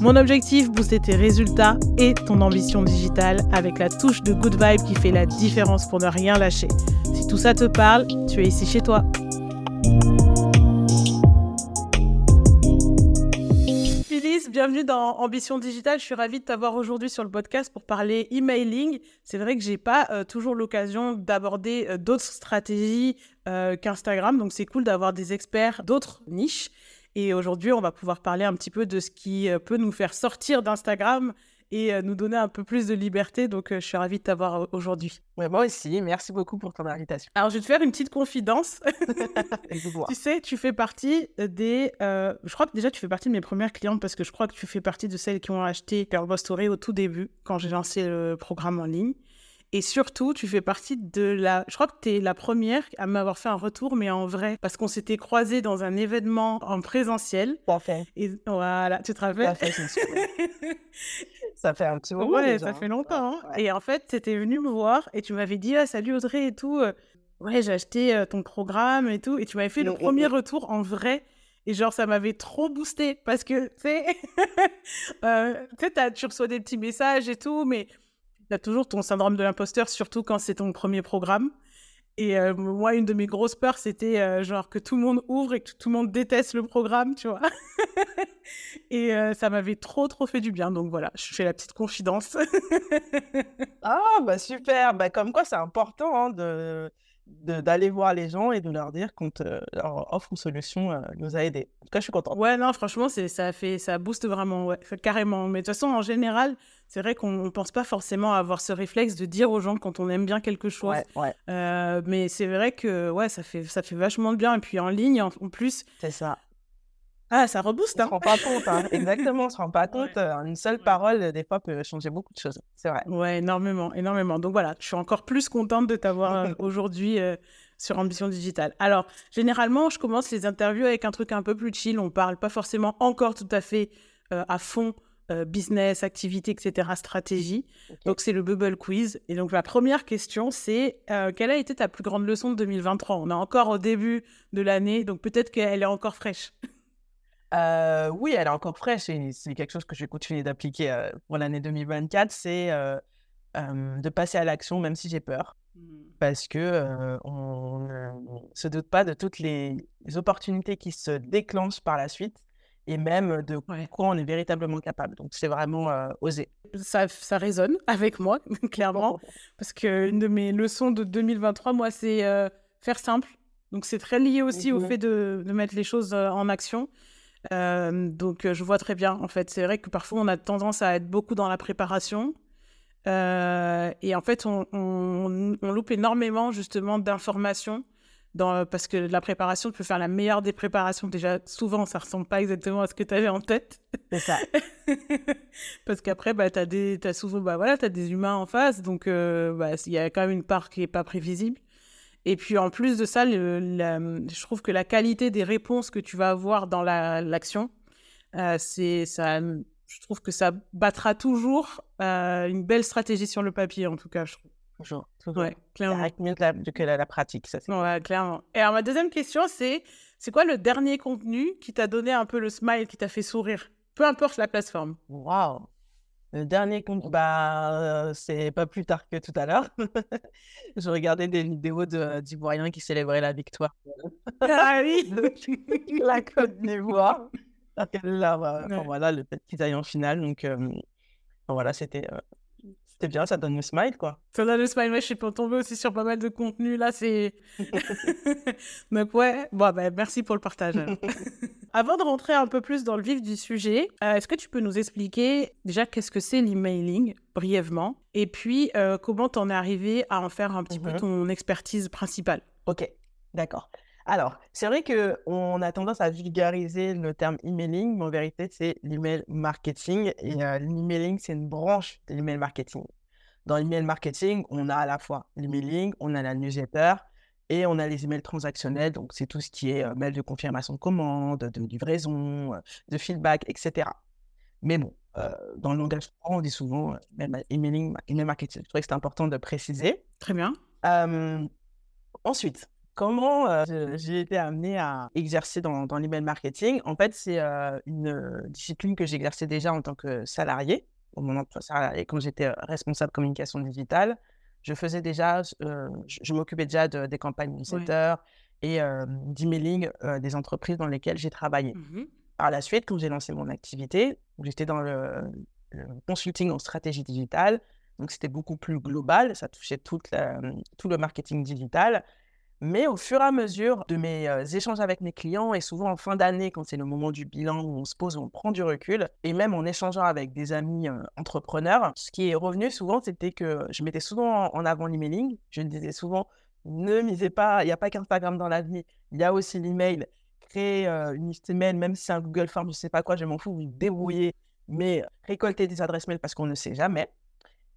Mon objectif, booster tes résultats et ton ambition digitale avec la touche de good vibe qui fait la différence pour ne rien lâcher. Si tout ça te parle, tu es ici chez toi. Phyllis, bienvenue dans Ambition Digitale. Je suis ravie de t'avoir aujourd'hui sur le podcast pour parler emailing. C'est vrai que j'ai pas euh, toujours l'occasion d'aborder euh, d'autres stratégies euh, qu'Instagram, donc c'est cool d'avoir des experts d'autres niches. Et aujourd'hui, on va pouvoir parler un petit peu de ce qui euh, peut nous faire sortir d'Instagram et euh, nous donner un peu plus de liberté. Donc, euh, je suis ravie de t'avoir aujourd'hui. Ouais, moi aussi, merci beaucoup pour ton invitation. Alors, je vais te faire une petite confidence. tu sais, tu fais partie des... je crois que déjà, tu fais partie de mes premières clientes parce que je crois que tu fais partie de celles qui ont acheté Girl Story au tout début, quand j'ai lancé le programme en ligne. Et surtout, tu fais partie de la. Je crois que tu es la première à m'avoir fait un retour, mais en vrai, parce qu'on s'était croisés dans un événement en présentiel. Parfait. Et voilà, tu te rappelles? Ça fait un petit moment. Ouais, ça fait longtemps. Hein. Et en fait, tu étais venu me voir et tu m'avais dit ah, Salut Audrey et tout. Euh, ouais, j'ai acheté euh, ton programme et tout. Et tu m'avais fait le premier retour en vrai. Et genre, ça m'avait trop boosté parce que, tu sais, euh, tu reçois des petits messages et tout, mais tu as toujours ton syndrome de l'imposteur, surtout quand c'est ton premier programme. Et euh, moi, une de mes grosses peurs, c'était euh, genre que tout le monde ouvre et que tout le monde déteste le programme, tu vois. et euh, ça m'avait trop, trop fait du bien. Donc voilà, je fais la petite confidence. ah, bah super. Bah, comme quoi, c'est important hein, de d'aller voir les gens et de leur dire qu'on leur offre une solution nous a aidés. En tout cas, je suis contente. Ouais, non, franchement, ça fait, ça booste vraiment, ouais, carrément. Mais de toute façon, en général, c'est vrai qu'on ne pense pas forcément avoir ce réflexe de dire aux gens quand on aime bien quelque chose. Ouais, ouais. Euh, mais c'est vrai que ouais, ça fait, ça fait vachement de bien. Et puis en ligne, en plus, c'est ça. Ah, ça rebooste, hein. On se rend pas compte, hein. exactement, on se rend pas compte. Euh, une seule parole, des fois, peut changer beaucoup de choses. C'est vrai. Ouais, énormément, énormément. Donc voilà, je suis encore plus contente de t'avoir euh, aujourd'hui euh, sur Ambition Digitale. Alors, généralement, je commence les interviews avec un truc un peu plus chill. On parle pas forcément encore tout à fait à fond business, activité, etc., stratégie. Donc, c'est le Bubble Quiz. Et donc, la première question, c'est quelle a été ta plus grande leçon de 2023 On est encore au début de l'année, donc peut-être qu'elle est encore fraîche. Euh, oui, elle est encore fraîche et c'est quelque chose que je vais continuer d'appliquer euh, pour l'année 2024, c'est euh, de passer à l'action même si j'ai peur. Mmh. Parce que on ne se doute pas de toutes les, opportunités qui se déclenchent par la suite et même de quoi on est véritablement capable. Donc c'est vraiment oser. Ça, ça résonne avec moi, clairement, parce qu'une de mes leçons de 2023, moi, c'est faire simple. Donc c'est très lié aussi au mmh fait de, de mettre les choses en action. Euh, donc, euh, je vois très bien. En fait, c'est vrai que parfois, on a tendance à être beaucoup dans la préparation. Euh, et en fait, on, on, loupe énormément, justement, d'informations. Dans, parce que la préparation, tu peux faire la meilleure des préparations. Déjà, souvent, ça ressemble pas exactement à ce que tu avais en tête. C'est ça. parce qu'après, bah, tu as, as, souvent bah, voilà, as des humains en face. Donc, bah, il y a quand même une part qui est pas prévisible. Et puis en plus de ça, je trouve que la qualité des réponses que tu vas avoir dans l'action, euh, c'est ça. Je trouve que ça battra toujours euh, une belle stratégie sur le papier, en tout cas, je trouve. Toujours, toujours. Ouais, clairement. Avec mieux que la, pratique, ça. Ouais, clairement. Et alors ma deuxième question, c'est c'est quoi le dernier contenu qui t'a donné un peu le smile, qui t'a fait sourire, peu importe la plateforme. Waouh. Le dernier compte, bah, c'est pas plus tard que tout à l'heure. je regardais des vidéos d'Ivoiriens qui célébraient la victoire. Ah oui La Côte d'Ivoire. Là, bah, voilà, le fait qu'ils aillent en finale. Donc, voilà, c'était c'était bien, ça donne le smile, quoi. Ça donne le smile, ouais, je suis tombée aussi sur pas mal de contenu, là, c'est... Donc, ouais, bon, ben, merci pour le partage. Avant de rentrer un peu plus dans le vif du sujet, euh, est-ce que tu peux nous expliquer déjà qu'est-ce que c'est l'emailing, brièvement, et puis euh, comment t'en es arrivé à en faire un petit peu mmh ton expertise principale? Ok, d'accord. Alors, c'est vrai qu'on a tendance à vulgariser le terme emailing, mais en vérité, c'est l'email marketing. Et euh, l'emailing, c'est une branche de l'email marketing. dans l'email marketing, on a à la fois l'emailing, on a la newsletter et on a les emails transactionnels. Donc, c'est tout ce qui est mail de confirmation de commande, de livraison, de feedback, etc. Mais bon, dans le langage on dit souvent emailing, email marketing. Je trouvais que c'est important de préciser. Très bien. ensuite, comment j'ai été amenée à exercer dans, dans l'email marketing En fait, c'est une discipline que j'exerçais déjà en tant que salarié, au moment de salarié, quand j'étais responsable communication digitale. Je faisais déjà, je, m'occupais déjà de, des campagnes newsletter et d'emailing des entreprises dans lesquelles j'ai travaillé. Mmh Par la suite, quand j'ai lancé mon activité, j'étais dans le, consulting en stratégie digitale, donc c'était beaucoup plus global, ça touchait toute tout le marketing digital. Mais au fur et à mesure de mes échanges avec mes clients, et souvent en fin d'année, quand c'est le moment du bilan où on se pose, où on prend du recul, et même en échangeant avec des amis entrepreneurs, ce qui est revenu souvent, c'était que je mettais souvent en avant l'emailing. Je disais souvent, ne misez pas, il n'y a pas qu'Instagram dans la vie, il y a aussi l'email. Créer une liste email, même si c'est un Google Form, je ne sais pas quoi, je m'en fous, vous débrouillez, mais récoltez des adresses mail parce qu'on ne sait jamais.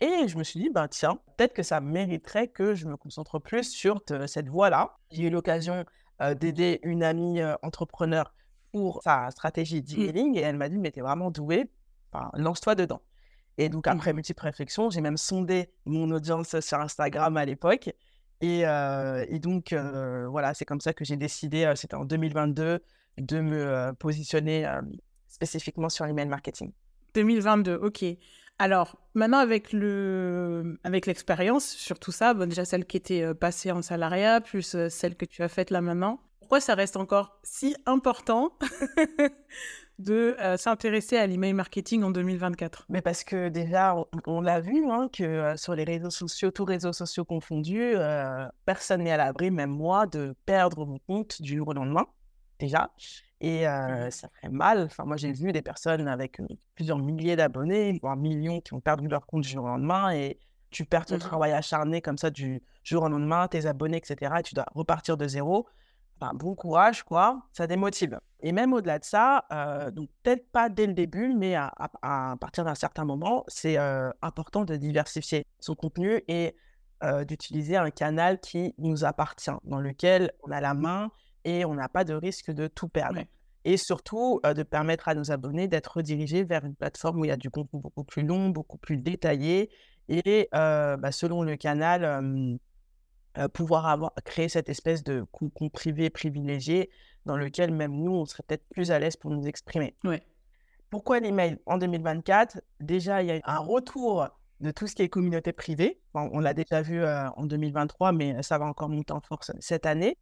Et je me suis dit, ben tiens, peut-être que ça mériterait que je me concentre plus sur cette voie-là. J'ai eu l'occasion d'aider une amie entrepreneur pour sa stratégie d'emailing et elle m'a dit, mais t'es vraiment douée, enfin, lance-toi dedans. Et donc, mmh. après multiples réflexions, j'ai même sondé mon audience sur Instagram à l'époque. Et, et, donc, voilà, c'est comme ça que j'ai décidé, c'était en 2022, de me positionner spécifiquement sur l'email marketing. 2022, ok. Alors, maintenant, avec le, avec l'expérience sur tout ça, bon, déjà celle qui était euh, passée en salariat, plus euh, celle que tu as faite là maintenant, pourquoi ça reste encore si important de euh, s'intéresser à l'email marketing en 2024 Mais parce que déjà, on, l'a vu, hein, que sur les réseaux sociaux, tous réseaux sociaux confondus, personne n'est à l'abri, même moi, de perdre mon compte du jour au lendemain, déjà. Et mmh ça ferait mal. Enfin, moi, j'ai vu des personnes avec plusieurs milliers d'abonnés, voire millions, qui ont perdu leur compte du jour au lendemain. Et tu perds ton mmh travail acharné comme ça du jour au lendemain, tes abonnés, etc. Et tu dois repartir de zéro. Enfin, bon courage, quoi. Ça démotive. Et même au-delà de ça, donc peut-être pas dès le début, mais à, partir d'un certain moment, c'est important de diversifier son contenu et d'utiliser un canal qui nous appartient, dans lequel on a la main et on n'a pas de risque de tout perdre. Et surtout, de permettre à nos abonnés d'être redirigés vers une plateforme où il y a du contenu beaucoup plus long, beaucoup plus détaillé, et bah, selon le canal, pouvoir avoir, créer cette espèce de cocon privé privilégié dans lequel même nous, on serait peut-être plus à l'aise pour nous exprimer. Ouais. Pourquoi l'email en 2024 Déjà, il y a un retour de tout ce qui est communauté privée. on l'a déjà vu en 2023, mais ça va encore monter en force cette année.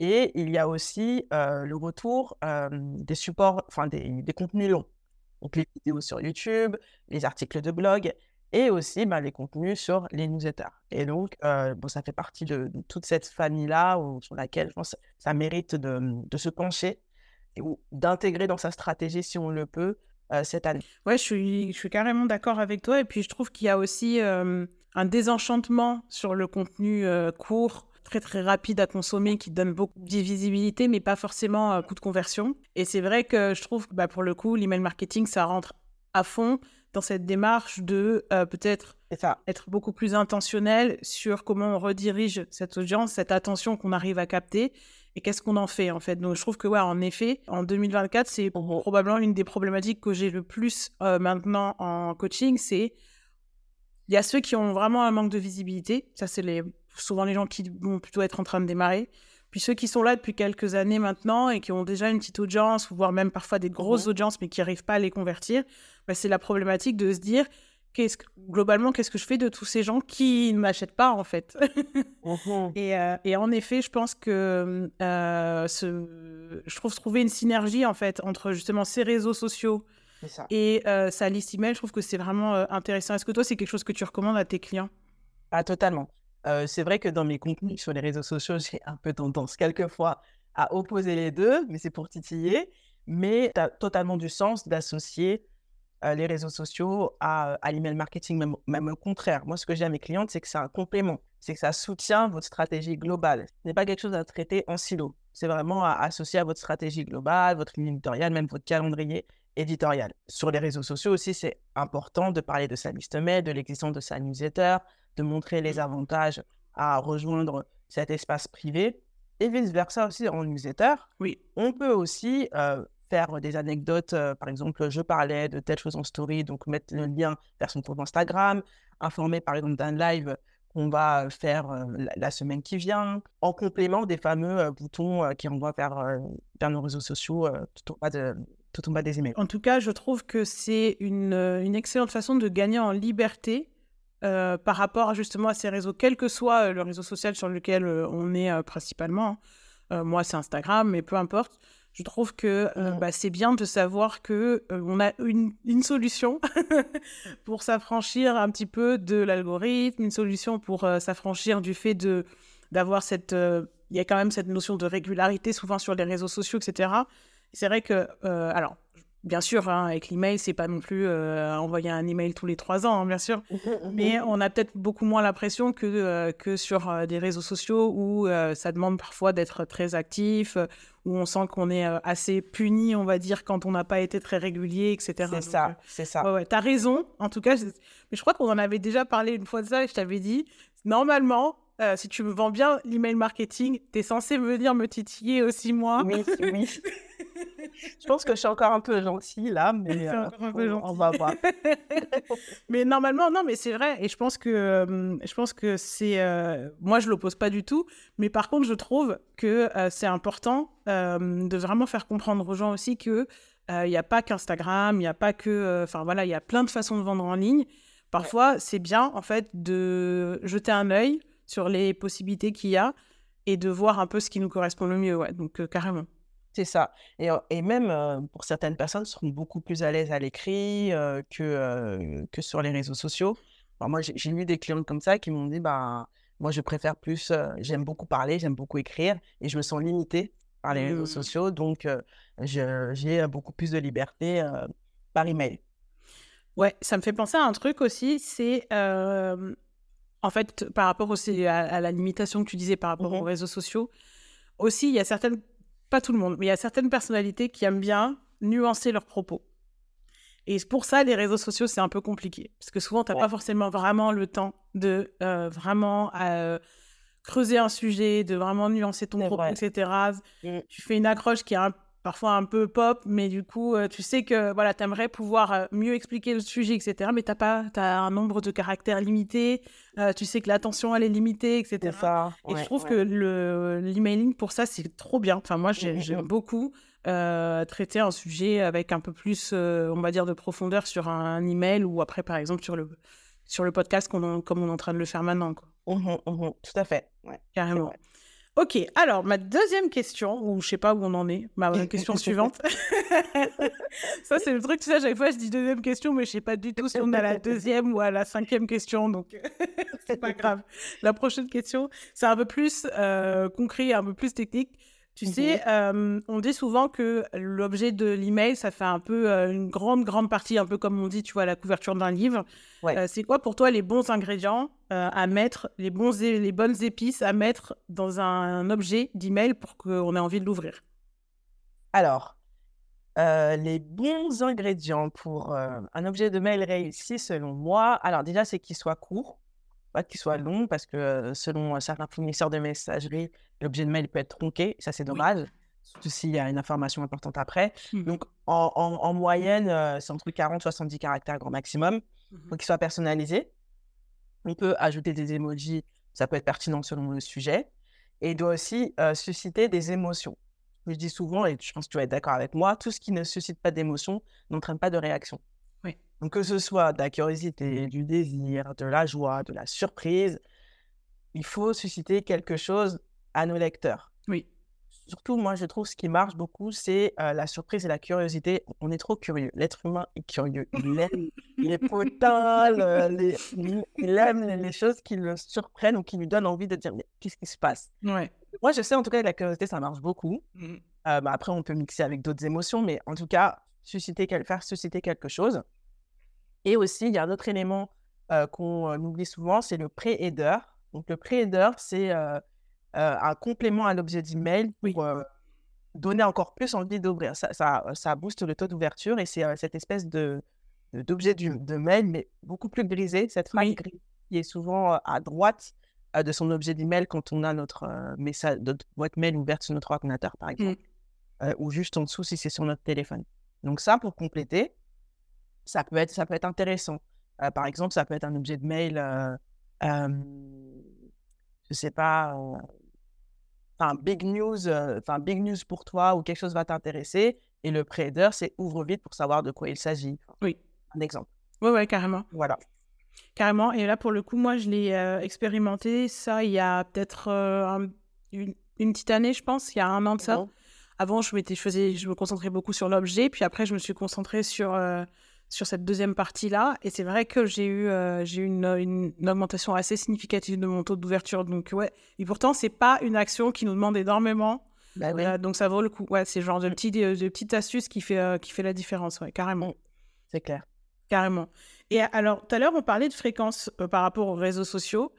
Et il y a aussi le retour des supports, enfin des, contenus longs. Donc les vidéos sur YouTube, les articles de blog et aussi bah, les contenus sur les newsletters. Et donc, bon, ça fait partie de, toute cette famille-là sur laquelle je pense ça mérite de, se pencher ou d'intégrer dans sa stratégie, si on le peut, cette année. Ouais, je suis, je suis carrément d'accord avec toi. Et puis, je trouve qu'il y a aussi un désenchantement sur le contenu court très très rapide à consommer qui donne beaucoup de visibilité mais pas forcément un coup de conversion. Et c'est vrai que je trouve que bah, pour le coup, l'email marketing, ça rentre à fond dans cette démarche de euh, peut-être être beaucoup plus intentionnel sur comment on redirige cette audience, cette attention qu'on arrive à capter et qu'est-ce qu'on en fait en fait. Donc je trouve que ouais, en effet, en 2024, c'est mmh probablement une des problématiques que j'ai le plus euh, maintenant en coaching, c'est il y a ceux qui ont vraiment un manque de visibilité, ça c'est les souvent les gens qui vont plutôt être en train de démarrer. Puis ceux qui sont là depuis quelques années maintenant et qui ont déjà une petite audience, voire même parfois des grosses mmh audiences, mais qui n'arrivent pas à les convertir, bah, c'est la problématique de se dire, qu'est-ce que, globalement, qu'est-ce que je fais de tous ces gens qui ne m'achètent pas, en fait? Mmh et, euh, et, en effet, je pense que euh, ce... je trouve trouver une synergie, en fait, entre justement ces réseaux sociaux et euh, sa liste email, je trouve que c'est vraiment intéressant. Est-ce que toi, c'est quelque chose que tu recommandes à tes clients? Ah, totalement c'est vrai que dans mes contenus sur les réseaux sociaux, j'ai un peu tendance quelquefois à opposer les deux, mais c'est pour titiller. Mais tu as totalement du sens d'associer les réseaux sociaux à, l'email marketing, même, au contraire. Moi, ce que j'ai à mes clientes, c'est que c'est un complément, c'est que ça soutient votre stratégie globale. Ce n'est pas quelque chose à traiter en silo. C'est vraiment à associer à votre stratégie globale, votre ligne éditoriale, même votre calendrier, éditoriale. Sur les réseaux sociaux aussi, c'est important de parler de sa liste mail, de l'existence de sa newsletter, de montrer les mmh. avantages à rejoindre cet espace privé. Et vice-versa aussi en newsletter. Oui. On peut aussi faire des anecdotes. par exemple, je parlais de telle chose en story, donc mettre le lien vers son compte Instagram, informer par exemple d'un live qu'on va faire la, semaine qui vient, en complément des fameux boutons qui renvoient vers, vers nos réseaux sociaux tout, en bas de, tout en bas des emails. En tout cas, je trouve que c'est une, une excellente façon de gagner en liberté par rapport justement à ces réseaux, quel que soit le réseau social sur lequel on est principalement. Hein. moi, c'est Instagram, mais peu importe je trouve que euh, mmh. bah, c'est bien de savoir que euh, on a une, une solution pour s'affranchir un petit peu de l'algorithme, une solution pour euh, s'affranchir du fait de d'avoir cette il y a quand même cette notion de régularité souvent sur les réseaux sociaux, etc. C'est vrai que alors Bien sûr, hein, avec l'email, c'est pas non plus euh, envoyer un email tous les trois ans, hein, bien sûr. Mais on a peut-être beaucoup moins la pression que, euh, que sur euh, des réseaux sociaux où ça demande parfois d'être très actif, où on sent qu'on est assez puni, on va dire, quand on n'a pas été très régulier, etc. C'est ça, c'est ça. Ouais, T'as raison, en tout cas. Mais je crois qu'on en avait déjà parlé une fois de ça et je t'avais dit, normalement, si tu me vends bien l'email marketing, tu es censé venir me titiller aussi, moi. Oui, oui. je pense que je suis encore un peu gentille là, mais euh, on, va voir. mais normalement, non, mais c'est vrai. Et je pense que, euh, je pense que c'est. Euh, moi, je l'oppose pas du tout. Mais par contre, je trouve que c'est important de vraiment faire comprendre aux gens aussi que il n'y a pas qu'Instagram, il n'y a pas que. Enfin voilà, il y a plein de façons de vendre en ligne. Parfois, c'est bien en fait de jeter un œil sur les possibilités qu'il y a et de voir un peu ce qui nous correspond le mieux. Ouais, donc carrément. C'est ça. Et, et même pour certaines personnes, seront beaucoup plus à l'aise à l'écrit que, que sur les réseaux sociaux. moi, j'ai eu des clients comme ça qui m'ont dit bah, moi, je préfère plus, j'aime beaucoup parler, j'aime beaucoup écrire et je me sens limitée par les réseaux mmh. sociaux. Donc, j'ai beaucoup plus de liberté par email. Ouais, ça me fait penser à un truc aussi, c'est en fait par rapport aussi à, la limitation que tu disais par rapport aux mmh réseaux sociaux. Aussi, il y a certaines pas tout le monde, mais il y a certaines personnalités qui aiment bien nuancer leurs propos. Et pour ça, les réseaux sociaux, c'est un peu compliqué. Parce que souvent, tu n'as pas forcément vraiment le temps de euh, vraiment euh, creuser un sujet, de vraiment nuancer ton propos, etc. Mmh. Tu fais une accroche qui est un parfois un peu pop, mais du coup, euh, tu sais que voilà, tu aimerais pouvoir euh, mieux expliquer le sujet, etc. Mais tu as, as un nombre de caractères limité, euh, tu sais que l'attention, elle est limitée, etc. Ça, et je trouve que l'emailing, pour ça, c'est trop bien. Enfin, moi, j'aime mmh, mmh, mmh. beaucoup traiter un sujet avec un peu plus, on va dire, de profondeur sur un, email ou après, par exemple, sur le, sur le podcast, comme on, comme on est en train de le faire maintenant. Quoi. tout à fait. Carrément. Ok, alors ma deuxième question, ou je sais pas où on en est, ma question suivante. ça, c'est le truc, tu sais, à chaque fois je dis deuxième question, mais je sais pas du tout si on est à la deuxième ou à la cinquième question, donc c'est pas grave. La prochaine question, c'est un peu plus euh, concret, un peu plus technique. Tu sais, euh, on dit souvent que l'objet de l'email, ça fait un peu euh, une grande, grande partie, un peu comme on dit, tu vois, la couverture d'un livre. Euh, c'est quoi pour toi les bons ingrédients à mettre, les, bons les bonnes épices à mettre dans un, objet d'email pour qu'on ait envie de l'ouvrir? Alors, les bons ingrédients pour un objet de mail réussi, selon moi, alors déjà, c'est qu'il soit court pas qu'il soit long parce que selon certains fournisseurs de messagerie, l'objet de mail peut être tronqué. Ça, c'est dommage. Surtout s'il y a une information importante après. Mmh. Donc, en, moyenne, c'est entre 40 et 70 caractères grand maximum. Mmh pour qu'il soit personnalisé. On peut ajouter des emojis. Ça peut être pertinent selon le sujet. Et il doit aussi susciter des émotions. Je dis souvent, et je pense que tu vas être d'accord avec moi, tout ce qui ne suscite pas d'émotion n'entraîne pas de réaction. Donc, que ce soit de la curiosité, du désir, de la joie, de la surprise, il faut susciter quelque chose à nos lecteurs. Oui. Surtout, moi, je trouve ce qui marche beaucoup, c'est la surprise et la curiosité. On est trop curieux. L'être humain est curieux. Il aime, il est potin, il aime les choses qui le surprennent ou qui lui donnent envie de dire mais qu'est-ce qui se passe? Ouais. Moi, je sais en tout cas que la curiosité, ça marche beaucoup. Mmh bah, après, on peut mixer avec d'autres émotions, mais en tout cas, susciter, faire susciter quelque chose. Et aussi, il y a un autre élément qu'on oublie souvent, c'est le pré-header. Donc, le pré-header, c'est un complément à l'objet d'email pour, donner encore plus envie d'ouvrir. Ça, ça, ça, booste le taux d'ouverture et c'est cette espèce de d'objet de mail, mais beaucoup plus grisé. Cette phrase qui est souvent à droite de son objet d'email quand on a notre message, notre boîte mail ouverte sur notre ordinateur, par exemple, mmh. ou juste en dessous si c'est sur notre téléphone. Donc ça, pour compléter, ça peut être, ça peut être intéressant. par exemple, ça peut être un objet de mail, euh, je sais pas, enfin big news, enfin big news pour toi ou quelque chose va t'intéresser. Et le pré c'est ouvre vite pour savoir de quoi il s'agit. Oui. Un exemple. Oui, oui, carrément. Voilà. Carrément. Et là, pour le coup, moi, je l'ai expérimenté, ça, il y a peut-être une, petite année, je pense, il y a un an de ça. Avant, je, faisais, je me concentrais beaucoup sur l'objet, puis après, je me suis concentrée sur, sur cette deuxième partie-là. Et c'est vrai que j'ai eu, j'ai eu une, une, augmentation assez significative de mon taux d'ouverture. Donc, ouais. Et pourtant, c'est pas une action qui nous demande énormément. Bah donc, ça vaut le coup. Ouais, c'est genre de, mmh. petit, de, petite astuce qui fait, qui fait la différence, ouais, carrément. Mmh. C'est clair. Carrément. Et alors, tout à l'heure, on parlait de fréquence euh, par rapport aux réseaux sociaux.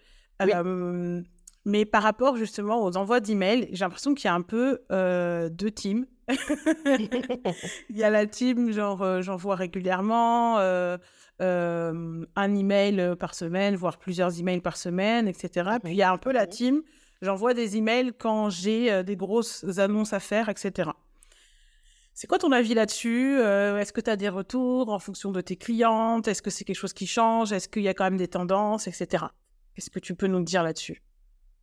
Mais par rapport justement aux envois d'emails, j'ai l'impression qu'il y a un peu euh, deux teams. Il y a la team, genre, euh, j'envoie régulièrement un email par semaine, voire plusieurs emails par semaine, etc. Puis il y a un peu la team, j'envoie des emails quand j'ai des grosses annonces à faire, etc. C'est quoi ton avis là-dessus euh, Est-ce que tu as des retours en fonction de tes clientes? Est-ce que c'est quelque chose qui change? Est-ce qu'il y a quand même des tendances, etc. Qu'est-ce que tu peux nous dire là-dessus?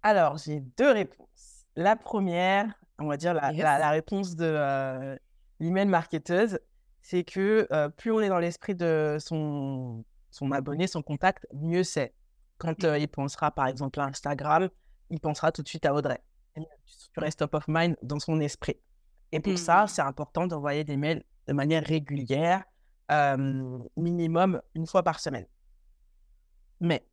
Alors, j'ai deux réponses. La première, on va dire la, réponse de euh, l'email marketeuse, c'est que euh, plus on est dans l'esprit de son, son abonné, son contact, mieux c'est. Quand il pensera par exemple à Instagram, il pensera tout de suite à Audrey. Tu restes top of mind dans son esprit. Et pour ça, mmh. c'est important d'envoyer des mails de manière régulière, minimum une fois par semaine. Mais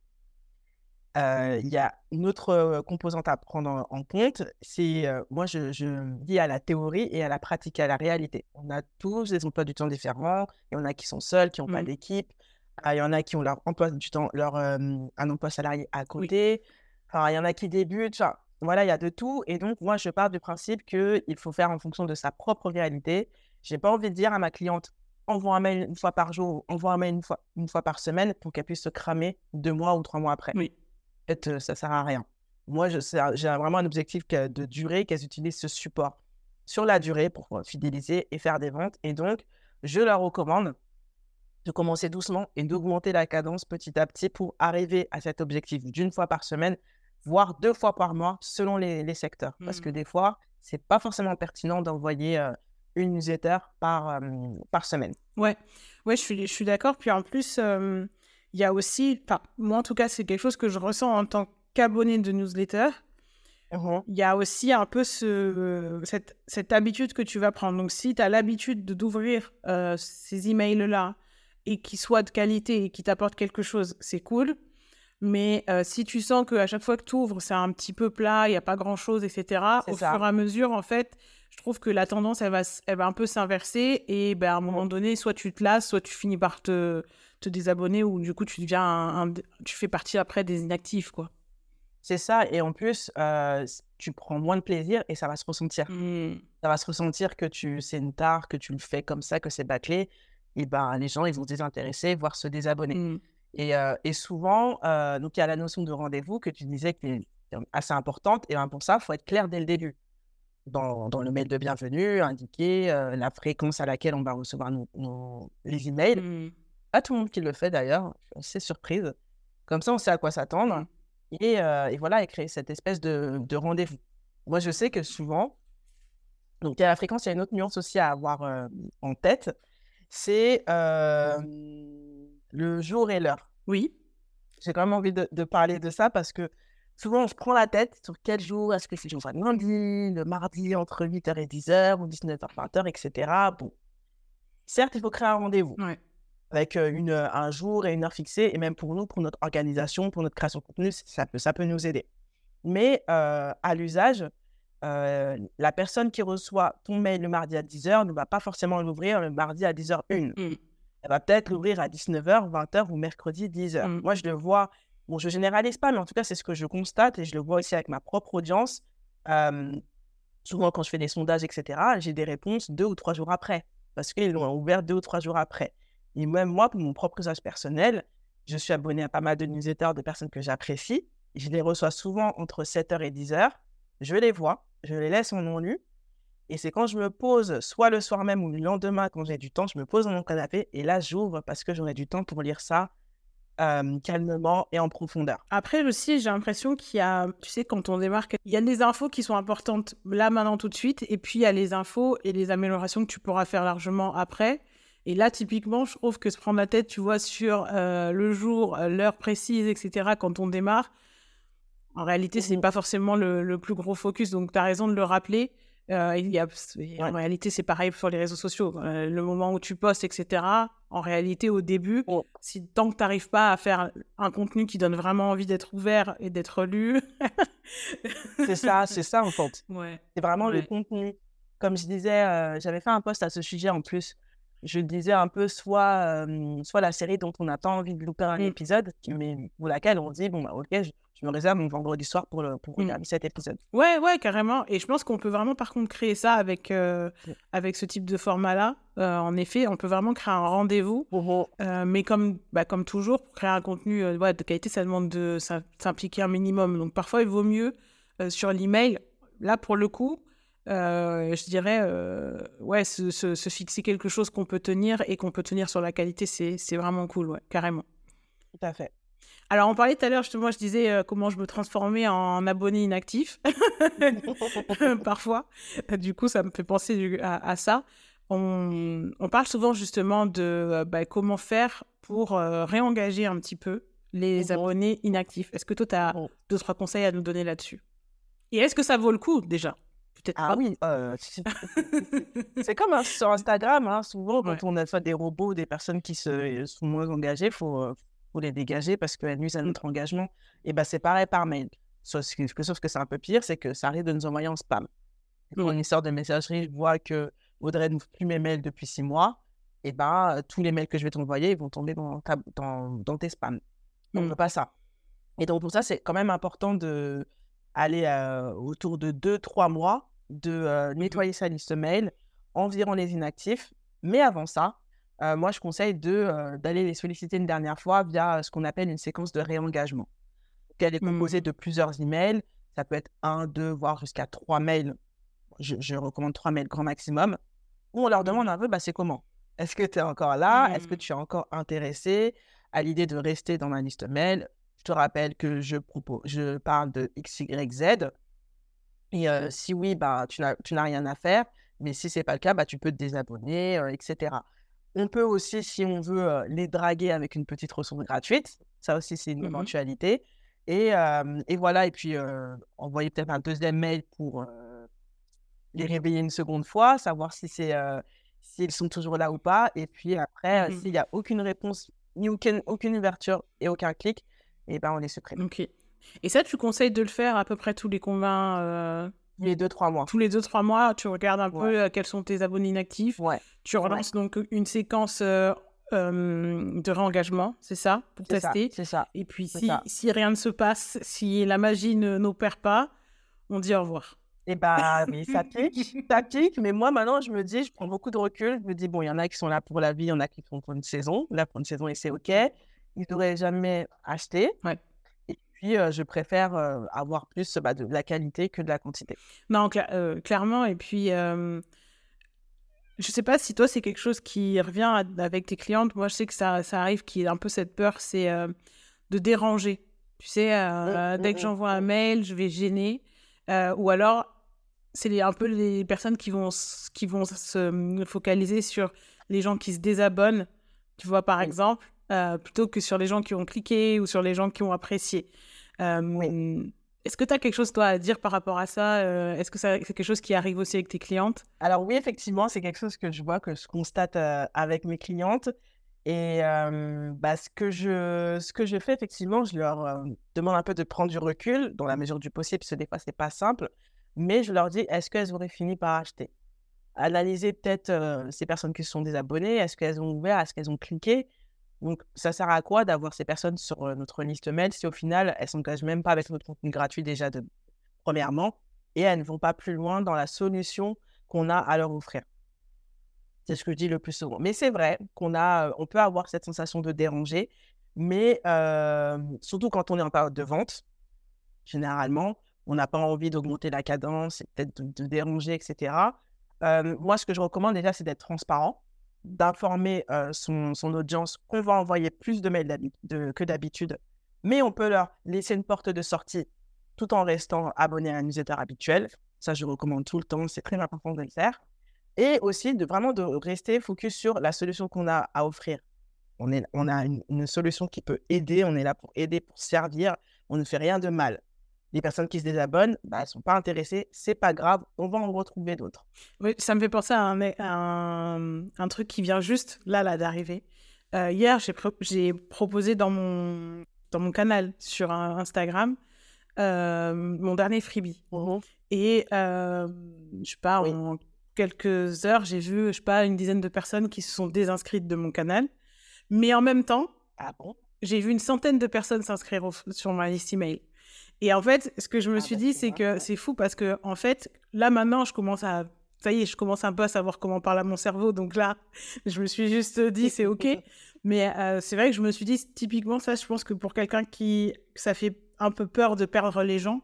il y a une autre composante à prendre en, compte, c'est, moi, je, je dis à la théorie et à la pratique, à la réalité. On a tous des emplois du temps différents. Il y en a qui sont seuls, qui n'ont pas mmh. d'équipe. Ah, il y en a qui ont leur emploi du temps, leur, un emploi salarié à côté. Enfin, il y en a qui débutent. Enfin, voilà, il y a de tout. Et donc, moi, je pars du principe qu'il faut faire en fonction de sa propre réalité. Je n'ai pas envie de dire à ma cliente, envoie un mail une fois par jour, envoie un mail une fois, une fois par semaine pour qu'elle puisse se cramer deux mois ou trois mois après. Oui. Fait, ça ne sert à rien. Moi, j'ai vraiment un objectif de durée, qu'elles utilisent ce support sur la durée pour fidéliser et faire des ventes. Et donc, je leur recommande de commencer doucement et d'augmenter la cadence petit à petit pour arriver à cet objectif d'une fois par semaine voire deux fois par mois selon les, secteurs. Parce que mmh. des fois, c'est pas forcément pertinent d'envoyer une newsletter par, par semaine. Ouais, ouais je suis, je suis d'accord. Puis en plus, il y a aussi, moi en tout cas, c'est quelque chose que je ressens en tant qu'abonné de newsletter. Mmh il y a aussi un peu ce, cette, cette, habitude que tu vas prendre. Donc, si tu as l'habitude d'ouvrir ces emails-là et qu'ils soient de qualité et qui t'apportent quelque chose, c'est cool. Mais si tu sens qu'à chaque fois que tu ouvres, c'est un petit peu plat, il n'y a pas grand-chose, etc., au fur et à mesure, en fait, je trouve que la tendance, elle va, elle va un peu s'inverser. Et ben, à un moment donné, soit tu te lasses, soit tu finis par te, te désabonner, ou du coup, tu deviens un, tu fais partie après des inactifs, quoi. C'est ça. Et en plus, tu prends moins de plaisir et ça va se ressentir. Mmh. Ça va se ressentir que tu, c'est une tare, que tu le fais comme ça, que c'est bâclé. Et ben, les gens, ils vont se désintéresser, voire se désabonner. Mmh. Et, souvent, donc il y a la notion de rendez-vous que tu disais qui est assez importante. Et ben, pour ça, il faut être clair dès le début. Dans, le mail de bienvenue, indiquer la fréquence à laquelle on va recevoir nos, les emails. Mmh. Pas tout le monde qui le fait d'ailleurs, c'est surprise. Comme ça, on sait à quoi s'attendre. Mmh. Et, voilà, et créer cette espèce de, rendez-vous. Moi, je sais que souvent, donc il y a la fréquence, il y a une autre nuance aussi à avoir en tête. C'est le jour et l'heure. Oui. J'ai quand même envie de, parler de ça parce que souvent, on se prend la tête sur quel jour, est-ce que c'est le lundi, le mardi entre 8h et 10h ou 19h, 20h, etc. Bon. Certes, il faut créer un rendez-vous avec une, un jour et une heure fixée, et même pour nous, pour notre organisation, pour notre création de contenu, ça peut, ça peut nous aider. Mais à l'usage, la personne qui reçoit ton mail le mardi à 10h ne va pas forcément l'ouvrir le mardi à 10h01 elle va peut-être l'ouvrir à 19h, 20h ou mercredi 10h. Mmh. Moi, je le vois, bon, je généralise pas, mais en tout cas, c'est ce que je constate et je le vois aussi avec ma propre audience. souvent quand je fais des sondages, etc., j'ai des réponses deux ou trois jours après, parce qu'ils l'ont ouvert deux ou trois jours après. Et même moi, pour mon propre usage personnel, je suis abonné à pas mal de newsletters de personnes que j'apprécie. Je les reçois souvent entre 7h et 10h. Je les vois, je les laisse en non lu. Et c'est quand je me pose, soit le soir même ou le lendemain, quand j'ai du temps, je me pose dans mon canapé et là, j'ouvre parce que j'aurai du temps pour lire ça calmement et en profondeur. Après aussi, j'ai l'impression qu'il y a, tu sais, quand on démarre, il y a des infos qui sont importantes là, maintenant, tout de suite, et puis il y a les infos et les améliorations que tu pourras faire largement après. Et là, typiquement, je trouve que se prendre la tête, tu vois, sur le jour, l'heure précise, etc., quand on démarre, en réalité, ce n'est mmh pas forcément le, le, plus gros focus. Donc, tu as raison de le rappeler. Euh, il y a, En réalité, c'est pareil sur les réseaux sociaux. Euh, le moment où tu postes, etc., en réalité, au début, si tant que tu n'arrives pas à faire un contenu qui donne vraiment envie d'être ouvert et d'être lu. c'est ça, c'est ça en fait. Ouais. C'est vraiment le contenu. Comme je disais, euh, j'avais fait un post à ce sujet en plus. Je disais un peu soit, soit la série dont on n'a pas envie de louper un mmh. épisode, mais pour laquelle on dit, bon, bah, ok, je, je me réserve mon vendredi soir pour, le, pour mmh. regarder cet épisode. Ouais, ouais, carrément. Et je pense qu'on peut vraiment, par contre, créer ça avec, euh, avec ce type de format-là. Euh, en effet, on peut vraiment créer un rendez-vous. Mmh mais comme, bah, comme toujours, pour créer un contenu de qualité, ça demande de s'impliquer un minimum. Donc parfois, il vaut mieux sur l'email. Là, pour le coup, je dirais, ouais, se, se, se, fixer quelque chose qu'on peut tenir et qu'on peut tenir sur la qualité, c'est vraiment cool, ouais, carrément. Tout à fait. Alors, on parlait tout à l'heure, justement, je disais euh, comment je me transformais en abonné inactif, parfois. Du coup, ça me fait penser à, ça. On, parle souvent, justement, de euh, bah, comment faire pour euh, réengager un petit peu les mmh abonnés inactifs. Est-ce que toi, tu as mmh. deux, trois conseils à nous donner là-dessus? Et est-ce que ça vaut le coup, déjà? Peut-être ah oui, c'est comme hein, sur Instagram, hein, souvent quand on a soit des robots, des personnes qui se, sont moins engagées, il faut, les dégager parce qu'elles nuisent à mmh. notre engagement. Et ben c'est pareil par mail. Sauf que, sauf que c'est un peu pire, c'est que ça arrive de nous envoyer en spam. Quand une sorte de messagerie voit que Audrey ne plus mes mails depuis six mois, et ben tous les mails que je vais t'envoyer, ils vont tomber dans, dans, dans tes spams. On ne mmh. veut pas ça. Et donc pour ça, c'est quand même important de aller autour de deux, trois mois de mmh nettoyer sa liste mail, environ les inactifs. Mais avant ça, moi, je conseille de, d'aller les solliciter une dernière fois via ce qu'on appelle une séquence de réengagement. Elle est composée mmh. de plusieurs emails. Ça peut être un, deux, voire jusqu'à trois mails. Je, recommande trois mails grand maximum. Où on leur mmh. demande un peu, bah, c'est comment? Est-ce que tu es encore là? Est-ce que tu es encore intéressé à l'idée de rester dans ma liste mail? Je te rappelle que je, propose, je parle de X, Y, Z. Et si oui, bah, tu n'as rien à faire. Mais si ce n'est pas le cas, bah, tu peux te désabonner, etc. On peut aussi, si on veut, les draguer avec une petite ressource gratuite. Ça aussi, c'est une mmh éventualité. Et, et, voilà, et puis envoyer peut-être un deuxième mail pour les réveiller une seconde fois, savoir si c'est s'ils sont toujours là ou pas. Et puis après, mmh s'il n'y a aucune réponse, ni aucune, aucune ouverture et aucun clic, et ben on les supprime. Ok. Et ça, tu conseilles de le faire à peu près tous les combien tous les deux, trois mois. Tous les deux, trois mois, tu regardes un peu euh, quels sont tes abonnés inactifs. Ouais. Tu relances donc une séquence euh, euh, de réengagement, c'est ça, pour tester. C'est ça. Et puis, si, si, rien ne se passe, si la magie n'opère pas, on dit au revoir. Eh bien, mais ça pique, ça pique. Mais moi, maintenant, je me dis, je prends beaucoup de recul. Je me dis, bon, il y en a qui sont là pour la vie, il y en a qui sont pour une saison. Là, pour une saison, et c'est OK. Ils n'auraient jamais acheté. Ouais je préfère avoir plus bah, de la qualité que de la quantité. Non, clairement. Et puis, je ne sais pas si toi, c'est quelque chose qui revient avec tes clientes. Moi, je sais que ça, ça arrive, qu'il y ait un peu cette peur, c'est de déranger. Tu sais, mmh, dès que mmh, j'envoie un mmh. mail, je vais gêner. ou alors, c'est un peu les personnes qui vont, qui vont se focaliser sur les gens qui se désabonnent, tu vois, par exemple, plutôt que sur les gens qui ont cliqué ou sur les gens qui ont apprécié. Est-ce que tu as quelque chose, toi, à dire par rapport à ça Est-ce que c'est quelque chose qui arrive aussi avec tes clientes? Alors oui, effectivement, c'est quelque chose que je vois, que je constate avec mes clientes. Et bah, ce, que je, ce que je fais, effectivement, je leur demande un peu de prendre du recul, dans la mesure du possible, parce que des fois, ce n'est pas simple. Mais je leur dis, est-ce qu'elles auraient fini par acheter? Analyser peut-être ces personnes qui sont désabonnées, est-ce qu'elles ont ouvert, est-ce qu'elles ont cliqué? Donc, ça sert à quoi d'avoir ces personnes sur notre liste mail si au final, elles s'engagent même pas avec notre contenu gratuit déjà de premièrement et elles ne vont pas plus loin dans la solution qu'on a à leur offrir? C'est ce que je dis le plus souvent. Mais c'est vrai qu'on a, on peut avoir cette sensation de déranger, mais surtout quand on est en période de vente, généralement, on n'a pas envie d'augmenter la cadence, peut-être de, déranger, etc. moi, ce que je recommande déjà, c'est d'être transparent, d'informer son, audience qu'on va envoyer plus de mails que d'habitude, mais on peut leur laisser une porte de sortie tout en restant abonné à un newsletter habituel. Ça, je recommande tout le temps, c'est très important de le faire. Et aussi de vraiment de rester focus sur la solution qu'on a à offrir. On, a une, solution qui peut aider, on est là pour aider, pour servir, on ne fait rien de mal. Les personnes qui se désabonnent, bah, elles ne sont pas intéressées, c'est pas grave, on va en retrouver d'autres. Oui, ça me fait penser à un, un, truc qui vient juste là, là d'arriver. Euh, hier, j'ai proposé dans mon, dans mon canal sur Instagram euh, mon dernier freebie. Mmh Et euh, je sais pas, en quelques heures, j'ai vu, je sais pas, une dizaine de personnes qui se sont désinscrites de mon canal. Mais en même temps, ah bon? j'ai vu une centaine de personnes s'inscrire sur ma liste email. Et en fait, ce que je me ah suis bah, dit, c'est que c'est fou parce que, en fait, là maintenant, je commence à. Ça y est, je commence un peu à savoir comment parle à mon cerveau. Donc là, je me suis juste dit, c'est OK. Mais euh, c'est vrai que je me suis dit, typiquement, ça, je pense que pour quelqu'un qui. Ça fait un peu peur de perdre les gens.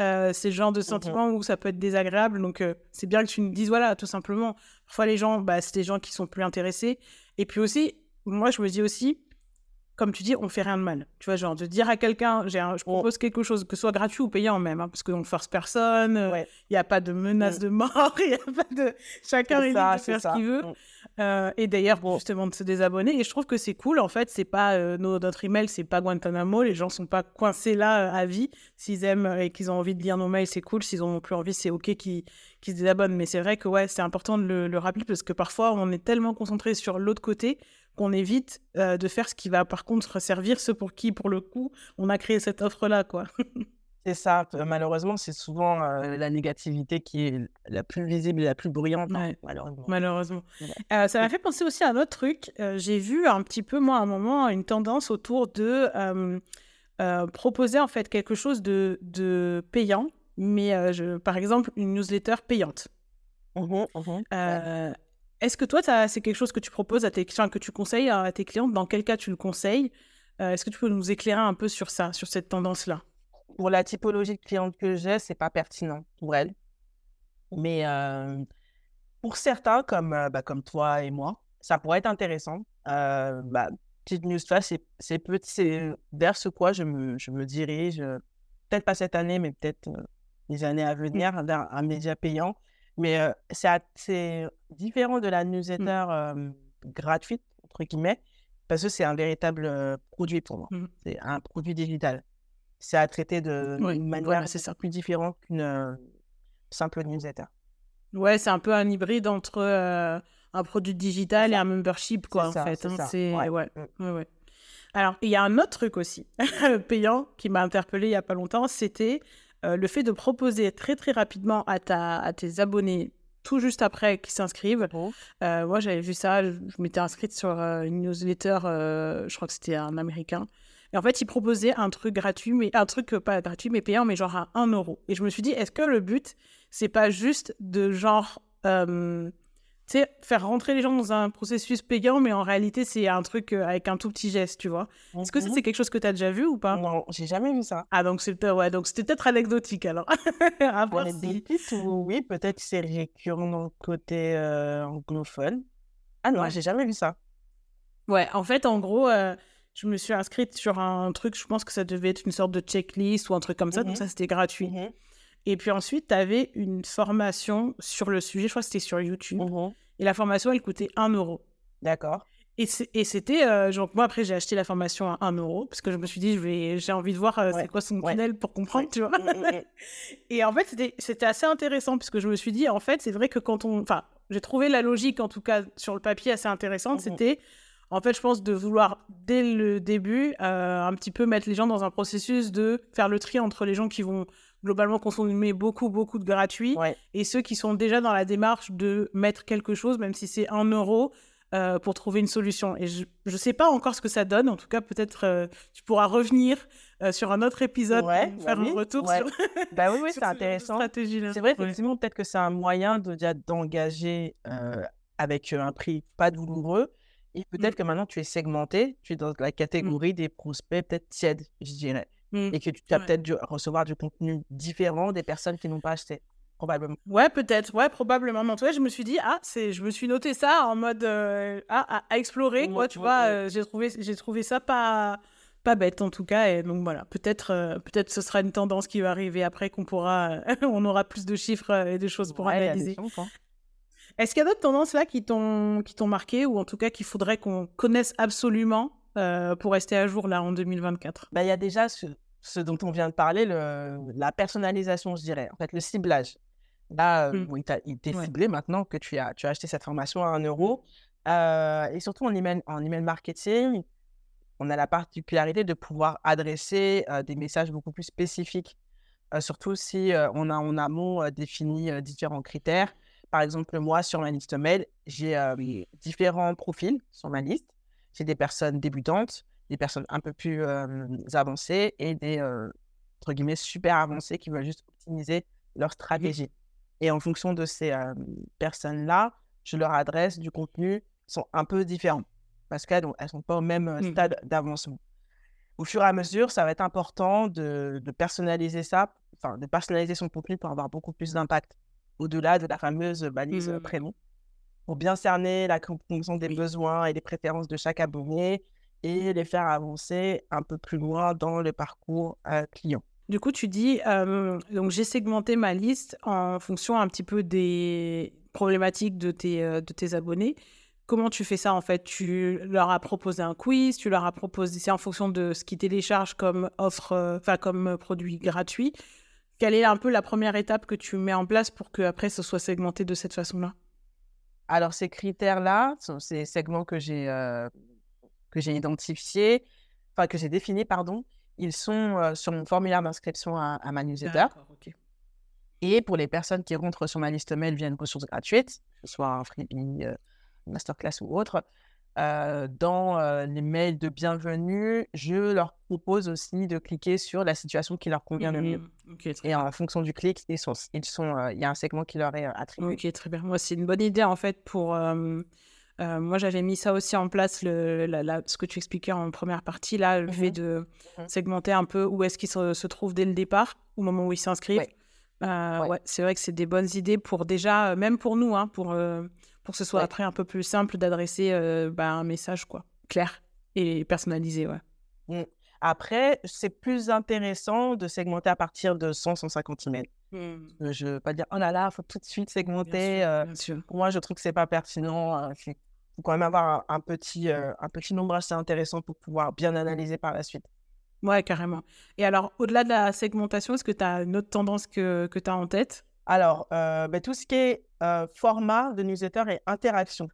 Euh, c'est le genre de mmh sentiment où ça peut être désagréable. Donc, euh, c'est bien que tu nous dises, voilà, tout simplement. Parfois, les gens, bah, c'est des gens qui sont plus intéressés. Et puis aussi, moi, je me dis aussi, comme tu dis, on fait rien de mal. Tu vois, genre de dire à quelqu'un, je propose quelque chose, que ce soit gratuit ou payant même, hein, parce qu'on ne force personne, il n'y a pas de menace mmh. de mort, il n'y a pas de. Chacun est libre de faire ce qu'il veut. Mmh. Euh, et d'ailleurs, justement, de se désabonner. Et je trouve que c'est cool, en fait, c'est pas. Euh, notre email, c'est pas Guantanamo, les gens sont pas coincés là euh, à vie. S'ils aiment et qu'ils ont envie de lire nos mails, c'est cool. S'ils n'ont plus envie, c'est OK qu'ils se désabonnent. Mais c'est vrai que, ouais, c'est important de le, le rappeler parce que parfois, on est tellement concentré sur l'autre côté qu'on évite euh, de faire ce qui va par contre servir ceux pour qui, pour le coup, on a créé cette offre-là. quoi. c'est ça. Malheureusement, c'est souvent euh, la négativité qui est la plus visible et la plus bruyante, malheureusement. malheureusement. Euh, ça m'a fait penser aussi à un autre truc. J'ai vu un petit peu, moi, à un moment, une tendance autour de proposer en fait quelque chose de, de payant, mais je, par exemple, une newsletter payante. Mmh mmh est-ce que toi, c'est quelque chose que tu proposes à tes clients, que tu conseilles à tes clients Dans quel cas tu le conseilles? Euh, Est-ce que tu peux nous éclairer un peu sur ça, sur cette tendance-là? Pour la typologie de cliente que j'ai, c'est pas pertinent pour elle. Mais euh, pour certains, comme, euh, bah, comme toi et moi, ça pourrait être intéressant. Bah, petite news, c'est vers ce quoi je me, je me dirige, peut-être pas cette année, mais peut-être les années à mmh. venir, vers un média payant mais c'est différent de la mmh. newsletter gratuite, entre guillemets, parce que c'est un véritable produit pour moi. Mmh. C'est un produit digital. C'est à traiter de manière c'est ça. plus différente qu'une simple newsletter. Ouais, c'est un peu un hybride entre un produit digital et un membership, quoi, en fait. Hein. C'est ouais. Ouais, mmh. ouais, Alors, il y a un autre truc aussi, payant, qui m'a interpellé il y a pas longtemps, c'était euh, le fait de proposer très très rapidement à, ta, à tes abonnés tout juste après qu'ils s'inscrivent. Euh, moi, j'avais vu ça, je, m'étais inscrite sur euh, une newsletter, je crois que c'était un américain. Et en fait, il proposait un truc gratuit, mais un truc pas gratuit, mais payant, mais genre à 1 euro. Et je me suis dit, est-ce que le but, c'est pas juste de genre sais, faire rentrer les gens dans un processus payant, mais en réalité, c'est un truc euh, avec un tout petit geste, tu vois. Est-ce que ça, mmh c'est quelque chose que tu as déjà vu ou pas? Non, j'ai jamais vu ça. Ah, donc c'était ouais, peut-être anecdotique alors. Oui, peut-être c'est récurrent dans le côté euh, anglophone. Ah non, j'ai jamais vu ça. Ouais, en fait, en gros, euh, je me suis inscrite sur un truc, je pense que ça devait être une sorte de checklist ou un truc comme ça, donc mmh ça, c'était gratuit. Mmh et puis ensuite, tu avais une formation sur le sujet, je crois que c'était sur YouTube. Mmh et la formation, elle coûtait 1 euro. D'accord. Et c'était, euh, donc moi après j'ai acheté la formation à 1 euro parce que je me suis dit j'ai envie de voir euh, c'est quoi son tunnel pour comprendre, tu vois. Mmh, mmh, et en fait c'était assez intéressant puisque je me suis dit en fait c'est vrai que quand on, enfin j'ai trouvé la logique en tout cas sur le papier assez intéressante, c'était en fait je pense de vouloir dès le début euh, un petit peu mettre les gens dans un processus de faire le tri entre les gens qui vont globalement consommer beaucoup, beaucoup de gratuits. Et ceux qui sont déjà dans la démarche de mettre quelque chose, même si c'est un euro, euh, pour trouver une solution. Et je ne sais pas encore ce que ça donne. En tout cas, peut-être euh, tu pourras revenir sur un autre épisode Ouais, pour bah faire oui, un retour ouais. sur, Bah oui, oui, c'est ce- intéressant. C'est vrai, Ouais. effectivement, peut-être que c'est un moyen d'engager euh, avec euh, un prix pas douloureux. Et peut-être Mm. que maintenant, tu es segmenté, tu es dans la catégorie des prospects peut-être tièdes, je dirais. Mm. Et que tu vas Ouais. peut-être dû recevoir du contenu différent des personnes qui n'ont pas acheté, probablement. Ouais, peut-être, ouais, probablement. Mais en tout cas, je me suis dit, ah, c'est, je me suis noté ça en mode euh, ah, à, explorer, quoi, tu ouais, vois. euh, j'ai trouvé, j'ai trouvé ça pas, pas bête en tout cas. Et donc voilà, peut-être, euh, peut-être ce sera une tendance qui va arriver après qu'on pourra, on aura plus de chiffres euh, et de choses pour des analyser. Est-ce qu'il y a d'autres tendances là qui t'ont, qui t'ont marqué ou en tout cas qu'il faudrait qu'on connaisse absolument euh, pour rester à jour là en 2024 Bah, il y a déjà ce, ce dont on vient de parler, le, la personnalisation, je dirais. En fait, le ciblage. Là, euh, Mm. bon, il t'est Ouais. ciblé maintenant que tu as, tu as acheté cette formation à 1 euro. Euh, et surtout en email, en email marketing, on a la particularité de pouvoir adresser euh, des messages beaucoup plus spécifiques. Euh, surtout si on a en amont défini différents critères. Par exemple, moi, sur ma liste mail, j'ai euh, différents profils sur ma liste. J'ai des personnes débutantes, des personnes un peu plus euh, avancées et des, euh, entre guillemets, super avancées qui veulent juste optimiser leur stratégie. Et en fonction de ces euh, personnes-là, je leur adresse du contenu qui sont un peu différents parce qu'elles ne sont pas au même Mhm. stade d'avancement. Au fur et à mesure, ça va être important de, de personnaliser ça, enfin, de personnaliser son contenu pour avoir beaucoup plus d'impact au-delà de la fameuse balise Mhm. prénom pour bien cerner la compréhension des Oui. besoins et des préférences de chaque abonné et les faire avancer un peu plus loin dans le parcours euh, client. Du coup, tu dis, euh, donc j'ai segmenté ma liste en fonction un petit peu des problématiques de tes, euh, de tes abonnés. Comment tu fais ça en fait? Tu leur as proposé un quiz, tu leur as proposé, c'est en fonction de ce qu'ils téléchargent comme offre, euh, enfin comme produit gratuit. Quelle est un peu la première étape que tu mets en place pour que après ce soit segmenté de cette façon-là? Alors, ces critères-là, sont ces segments que j'ai que j'ai identifiés, enfin que j'ai définis, pardon, ils sont euh, sur mon formulaire d'inscription à, à ma newsletter. Et pour les personnes qui rentrent sur ma liste mail via une ressource gratuite, que ce soit un freebie, euh, une masterclass ou autre, euh, dans euh, les mails de bienvenue, je leur propose aussi de cliquer sur la situation qui leur convient le mieux. Très Et en fonction du clic, ils sont, il y a un segment qui leur est attribué. Ok, très bien. Moi, c'est une bonne idée en fait pour. Euh, moi, j'avais mis ça aussi en place, le, la- la- ce que tu expliquais en première partie, là, le Mhm. fait de Mhm. segmenter un peu où est-ce qu'ils se, se trouvent dès le départ, au moment où ils s'inscrivent. Ouais. Euh, Ouais. ouais, c'est vrai que c'est des bonnes idées pour déjà, euh, même pour nous, hein, pour, euh, pour que ce soit après un peu plus simple d'adresser bah, un message quoi, clair et personnalisé. Ouais. Mm. Après, c'est plus intéressant de segmenter à partir de 100-150 emails. Euh, Je ne veux pas dire, oh là là, il faut tout de suite Bien segmenter. sûr, euh, bien sûr. Pour moi, je trouve que c'est pas pertinent. Il faut quand même avoir un, un petit, euh, un petit nombre assez intéressant pour pouvoir bien analyser par la suite. Ouais, carrément. Et alors, au-delà de la segmentation, est-ce que tu as une autre tendance que, que tu as en tête? Alors, euh, ben, tout ce qui est euh, format de newsletter et interaction.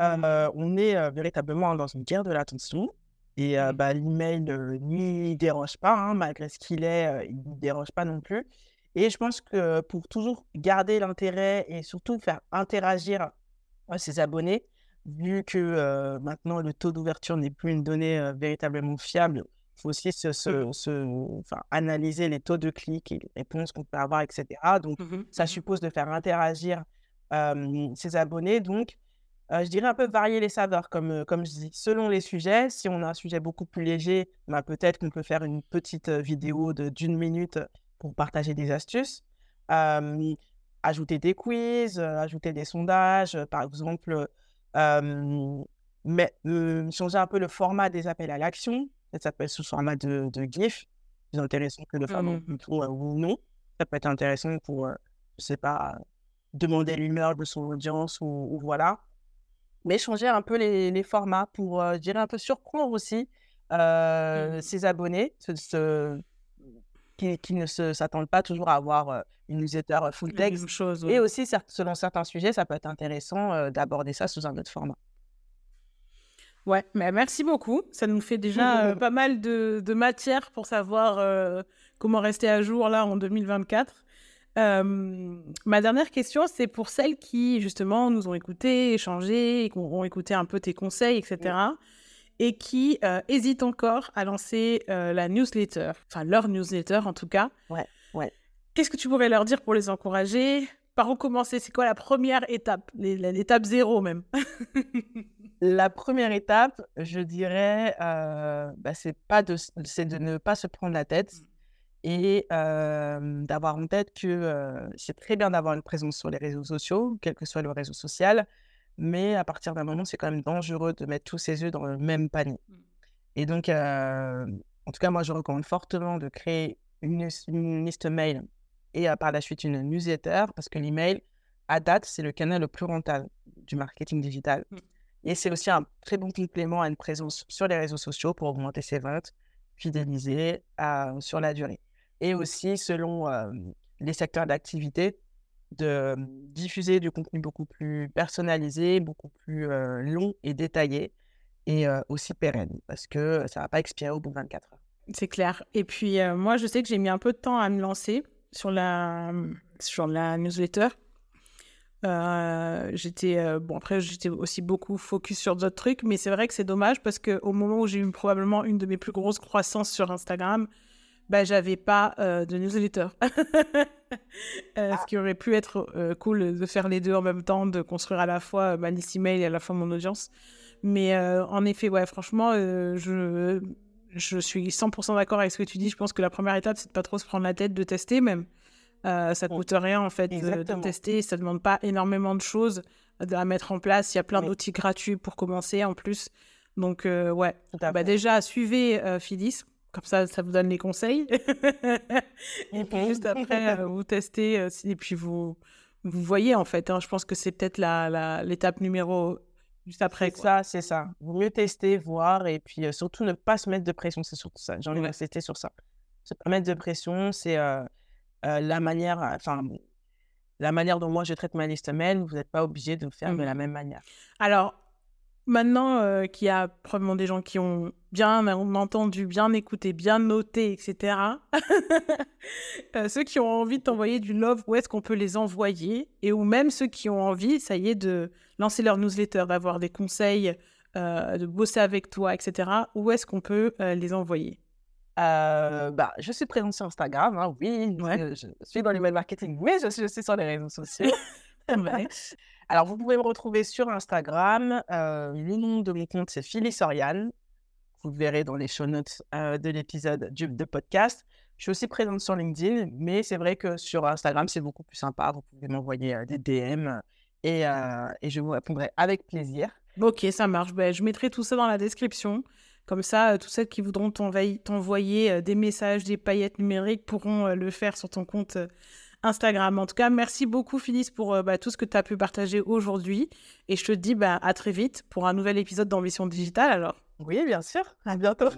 Euh, on est véritablement dans une guerre de l'attention. Et euh, Mm. bah, l'email n'y déroge pas, hein, malgré ce qu'il est, il n'y déroge pas non plus. Et je pense que pour toujours garder l'intérêt et surtout faire interagir ses abonnés, vu que euh, maintenant le taux d'ouverture n'est plus une donnée euh, véritablement fiable, il faut aussi se, se- se- enfin, analyser les taux de clics et les réponses qu'on peut avoir, etc. Donc, ça suppose de faire interagir euh, ses abonnés. Donc, je dirais un peu varier les saveurs, comme, comme je dis, selon les sujets. Si on a un sujet beaucoup plus léger, bah, peut-être qu'on peut faire une petite vidéo d'une minute pour partager des astuces. Euh, ajouter des quiz, ajouter des sondages, par exemple, mais, changer un peu le format des appels à l'action. Ça peut être sous format de, de GIF, plus intéressant que le format micro euh, ou non. Ça peut être intéressant pour, euh, je sais pas, demander l'humeur de son audience ou, ou voilà. Mais changer un peu les, les formats pour, euh, je dirais, un peu surprendre aussi euh, Mhm. ses abonnés ce- ce- qui, qui ne s'attendent pas toujours à avoir une newsletter full text. chose. Et aussi, selon certains sujets, ça peut être intéressant d'aborder ça sous un autre format. Ouais, mais merci beaucoup. Ça nous fait déjà euh, pas mal de, de matière pour savoir euh, comment rester à jour là en 2024. Euh, ma dernière question, c'est pour celles qui justement nous ont écoutés, échangé, et qui ont écouté un peu tes conseils, etc. et qui hésitent encore à lancer la newsletter, enfin leur newsletter en tout cas. Ouais, ouais. Qu'est-ce que tu pourrais leur dire pour les encourager? Par où commencer? C'est quoi la première étape? L'étape zéro même La première étape, je dirais, bah, c'est pas de, c'est de ne pas se prendre la tête mmh. et d'avoir en tête que c'est très bien d'avoir une présence sur les réseaux sociaux, quel que soit le réseau social, mais à partir d'un moment, c'est quand même dangereux de mettre tous ses œufs dans le même panier. Mmh. Et donc, en tout cas, moi, je recommande fortement de créer une, liste mail et par la suite une newsletter parce que l'email, à date, c'est le canal le plus rentable du marketing digital. Mmh. Et c'est aussi un très bon complément à une présence sur les réseaux sociaux pour augmenter ses ventes, fidéliser sur la durée. Et aussi, selon les secteurs d'activité, de diffuser du contenu beaucoup plus personnalisé, beaucoup plus long et détaillé, et aussi pérenne, parce que ça ne va pas expirer au bout de 24 heures. C'est clair. Et puis, moi, je sais que j'ai mis un peu de temps à me lancer sur la, sur la newsletter. Euh, j'étais euh, bon après j'étais aussi beaucoup focus sur d'autres trucs mais c'est vrai que c'est dommage parce que au moment où j'ai eu probablement une de mes plus grosses croissances sur Instagram bah j'avais pas euh, de newsletter. Ce qui aurait pu être cool de faire les deux en même temps de construire à la fois ma liste email et à la fois mon audience. Mais en effet ouais franchement je je suis 100% d'accord avec ce que tu dis. Je pense que la première étape c'est de pas trop se prendre la tête de tester même. Euh, ça ne coûte rien en fait de, tester, ça ne demande pas énormément de choses à mettre en place. Il y a plein d'outils gratuits pour commencer en plus. Donc euh, ouais, bah, déjà suivez euh, Phyllis, comme ça ça vous donne les conseils. et puis juste après euh, vous testez et puis vous vous voyez en fait. Hein, je pense que c'est peut-être l'étape la, numéro juste après. C'est ça, c'est ça. Vaut mieux tester, voir et puis surtout ne pas se mettre de pression. C'est surtout ça. J'ai envie d'insister sur ça. Se mettre de pression, c'est euh, la manière, enfin, la manière dont moi je traite ma liste mail, vous n'êtes pas obligé de le faire de mmh. la même manière. Alors, maintenant euh, qu'il y a probablement des gens qui ont bien entendu, bien écouté, bien noté, etc., euh, ceux qui ont envie de t'envoyer du love, où est-ce qu'on peut les envoyer? Et ou même ceux qui ont envie, ça y est, de lancer leur newsletter, d'avoir des conseils, de bosser avec toi, etc., où est-ce qu'on peut les envoyer? Euh, bah, je suis présente sur Instagram, hein, oui. Je, suis dans l'email marketing, mais je suis aussi sur les réseaux sociaux. Alors, vous pouvez me retrouver sur Instagram. Euh, le nom de mon compte, c'est Phyllis Oriane. Vous le verrez dans les show notes euh, de l'épisode de podcast. Je suis aussi présente sur LinkedIn, mais c'est vrai que sur Instagram, c'est beaucoup plus sympa. Vous pouvez m'envoyer des DM et, et, je vous répondrai avec plaisir. Ok, ça marche. Ben, je mettrai tout ça dans la description. Comme ça, euh, tous ceux qui voudront t'envoyer euh, des messages, des paillettes numériques pourront euh, le faire sur ton compte Instagram. En tout cas, merci beaucoup Phyllis pour bah, tout ce que tu as pu partager aujourd'hui. Et je te dis bah, à très vite pour un nouvel épisode d'Ambition Digitale alors. Oui, bien sûr. À bientôt.